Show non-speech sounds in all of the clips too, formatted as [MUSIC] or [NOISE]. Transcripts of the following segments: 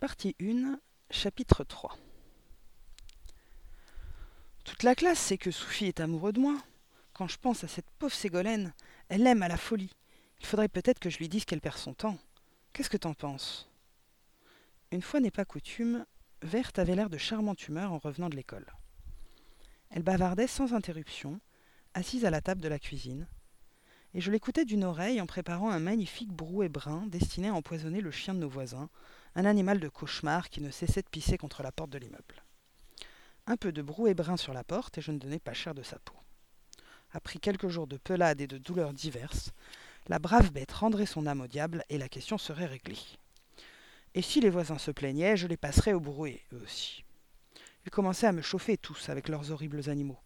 Partie 1, chapitre 3 Toute la classe sait que Soufi est amoureux de moi. Quand je pense à cette pauvre Ségolène, elle l'aime à la folie. Il faudrait peut-être que je lui dise qu'elle perd son temps. Qu'est-ce que t'en penses? Une fois n'est pas coutume, Verte avait l'air de charmante humeur en revenant de l'école. Elle bavardait sans interruption, assise à la table de la cuisine, et je l'écoutais d'une oreille en préparant un magnifique brouet brun destiné à empoisonner le chien de nos voisins, un animal de cauchemar qui ne cessait de pisser contre la porte de l'immeuble. Un peu de brouet brun sur la porte et je ne donnais pas cher de sa peau. Après quelques jours de pelade et de douleurs diverses, la brave bête rendrait son âme au diable et la question serait réglée. Et si les voisins se plaignaient, je les passerais au brouet, eux aussi. Ils commençaient à me chauffer tous avec leurs horribles animaux.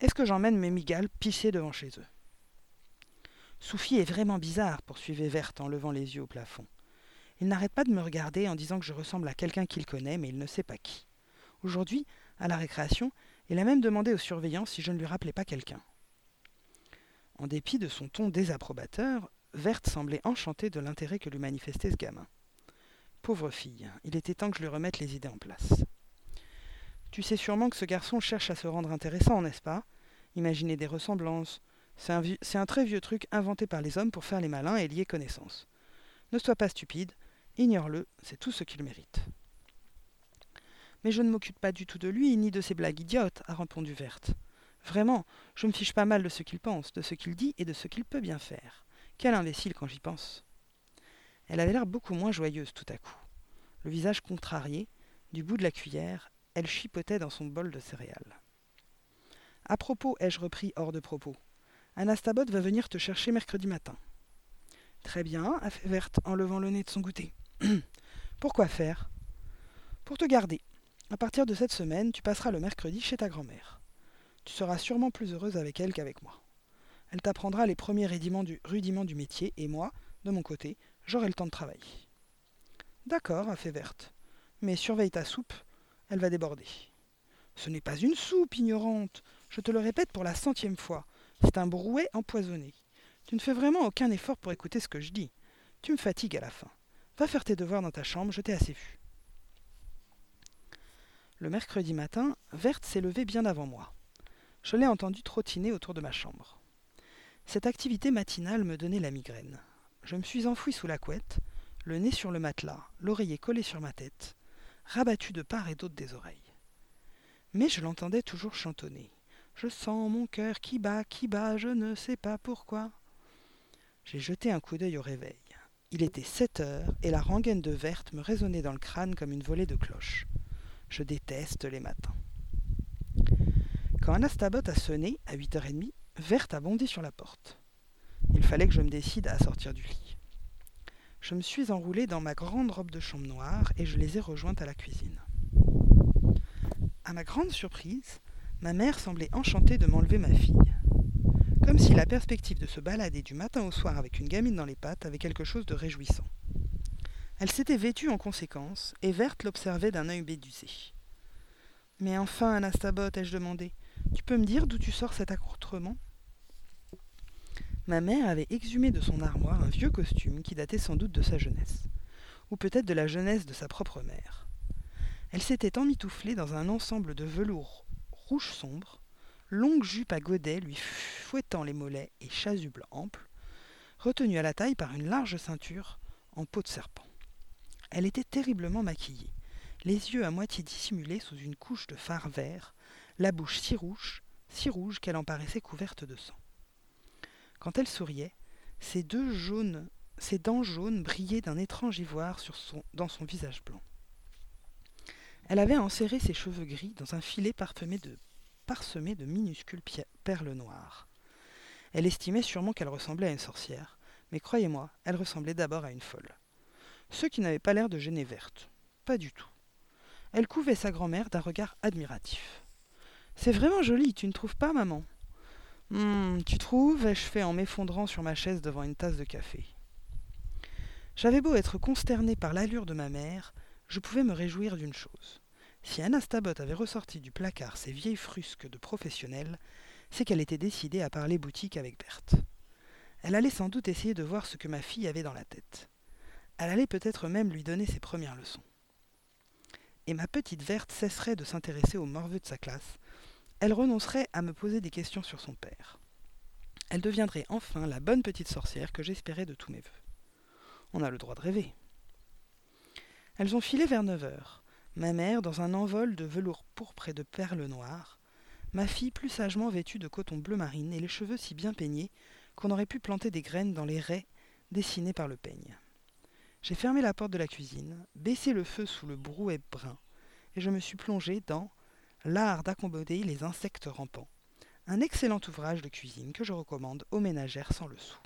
Est-ce que j'emmène mes migales pisser devant chez eux? Soufi est vraiment bizarre, poursuivait Verte en levant les yeux au plafond. Il n'arrête pas de me regarder en disant que je ressemble à quelqu'un qu'il connaît, mais il ne sait pas qui. Aujourd'hui, à la récréation, il a même demandé aux surveillants si je ne lui rappelais pas quelqu'un. En dépit de son ton désapprobateur, Verte semblait enchantée de l'intérêt que lui manifestait ce gamin. Pauvre fille, il était temps que je lui remette les idées en place. Tu sais sûrement que ce garçon cherche à se rendre intéressant, n'est-ce pas? Imaginer des ressemblances. C'est un, très vieux truc inventé par les hommes pour faire les malins et lier connaissances. Ne sois pas stupide, ignore-le, c'est tout ce qu'il mérite. Mais je ne m'occupe pas du tout de lui, ni de ses blagues idiotes, a répondu Verte. Vraiment, je me fiche pas mal de ce qu'il pense, de ce qu'il dit et de ce qu'il peut bien faire. Quel imbécile quand j'y pense. Elle avait l'air beaucoup moins joyeuse tout à coup. Le visage contrarié, du bout de la cuillère, elle chipotait dans son bol de céréales. À propos, ai-je repris hors de propos. Anastabot va venir te chercher mercredi matin. Très bien, a fait Verte en levant le nez de son goûter. [CLEARS THROAT] Pourquoi faire? Pour te garder. À partir de cette semaine, tu passeras le mercredi chez ta grand-mère. Tu seras sûrement plus heureuse avec elle qu'avec moi. Elle t'apprendra les premiers rudiments du, métier, et moi, de mon côté, j'aurai le temps de travailler. D'accord, a fait Verte. Mais surveille ta soupe, elle va déborder. Ce n'est pas une soupe, ignorante. Je te le répète pour la centième fois. C'est un brouet empoisonné. Tu ne fais vraiment aucun effort pour écouter ce que je dis. Tu me fatigues à la fin. Va faire tes devoirs dans ta chambre, je t'ai assez vu. Le mercredi matin, Verte s'est levée bien avant moi. Je l'ai entendue trottiner autour de ma chambre. Cette activité matinale me donnait la migraine. Je me suis enfoui sous la couette, le nez sur le matelas, l'oreiller collé sur ma tête, rabattu de part et d'autre des oreilles. Mais je l'entendais toujours chantonner. Je sens mon cœur qui bat, qui bat, je ne sais pas pourquoi. J'ai jeté un coup d'œil au réveil. Il était sept heures et la rengaine de verte me résonnait dans le crâne comme une volée de cloches. Je déteste les matins. Quand Anastabot a sonné, à huit heures et demie, Verte a bondi sur la porte. Il fallait que je me décide à sortir du lit. Je me suis enroulée dans ma grande robe de chambre noire et je les ai rejointes à la cuisine. À ma grande surprise, ma mère semblait enchantée de m'enlever ma fille. Comme si la perspective de se balader du matin au soir avec une gamine dans les pattes avait quelque chose de réjouissant. Elle s'était vêtue en conséquence, et Verte l'observait d'un œil bédusé. Mais enfin, Anastabot, ai-je demandé, tu peux me dire d'où tu sors cet accoutrement? Ma mère avait exhumé de son armoire un vieux costume qui datait sans doute de sa jeunesse, ou peut-être de la jeunesse de sa propre mère. Elle s'était emmitouflée dans un ensemble de velours rouge sombre, longue jupe à godets lui fouettant les mollets et chasuble ample, retenue à la taille par une large ceinture en peau de serpent. Elle était terriblement maquillée, les yeux à moitié dissimulés sous une couche de fard vert, la bouche si rouge, si rouge qu'elle en paraissait couverte de sang. Quand elle souriait, ses deux jaunes, ses dents jaunes brillaient d'un étrange ivoire dans son visage blanc. Elle avait enserré ses cheveux gris dans un filet parfumé de, parsemé de minuscules perles noires. Elle estimait sûrement qu'elle ressemblait à une sorcière, mais croyez-moi, elle ressemblait d'abord à une folle. Ce qui n'avait pas l'air de gêner Verte. Pas du tout. Elle couvait sa grand-mère d'un regard admiratif. C'est vraiment joli, tu ne trouves pas, maman? Hum, tu trouves ai-je fait en m'effondrant sur ma chaise devant une tasse de café. J'avais beau être consterné par l'allure de ma mère, je pouvais me réjouir d'une chose. Si Anastabot avait ressorti du placard ses vieilles frusques de professionnelle, c'est qu'elle était décidée à parler boutique avec Berthe. Elle allait sans doute essayer de voir ce que ma fille avait dans la tête. Elle allait peut-être même lui donner ses premières leçons. et ma petite verte cesserait de s'intéresser aux morveux de sa classe, elle renoncerait à me poser des questions sur son père. Elle deviendrait enfin la bonne petite sorcière que j'espérais de tous mes voeux. On a le droit de rêver. Elles ont filé vers neuf heures. Ma mère dans un envol de velours pourpre et de perles noires, ma fille plus sagement vêtue de coton bleu marine et les cheveux si bien peignés qu'on aurait pu planter des graines dans les raies dessinées par le peigne. J'ai fermé la porte de la cuisine, baissé le feu sous le brouet brun, et je me suis plongé dans L'art d'accommoder les insectes rampants, un excellent ouvrage de cuisine que je recommande aux ménagères sans le sou.